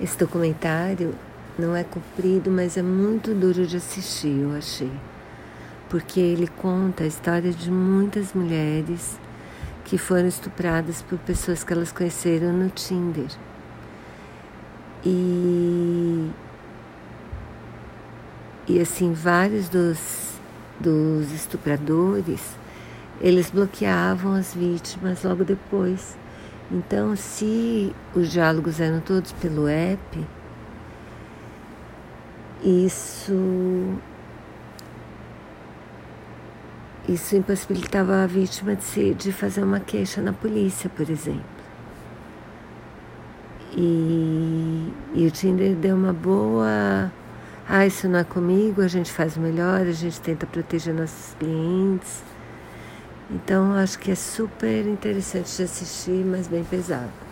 Esse documentário não é comprido, mas é muito duro de assistir, eu achei. Porque ele conta a história de muitas mulheres que foram estupradas por pessoas que elas conheceram no Tinder. E, e assim, vários dos, dos estupradores, eles bloqueavam as vítimas logo depois. Então, se os diálogos eram todos pelo app, isso isso impossibilitava a vítima de, se, de fazer uma queixa na polícia, por exemplo. E, e o Tinder deu uma boa. Ah, isso não é comigo, a gente faz melhor, a gente tenta proteger nossos clientes. Então, acho que é super interessante de assistir, mas bem pesado.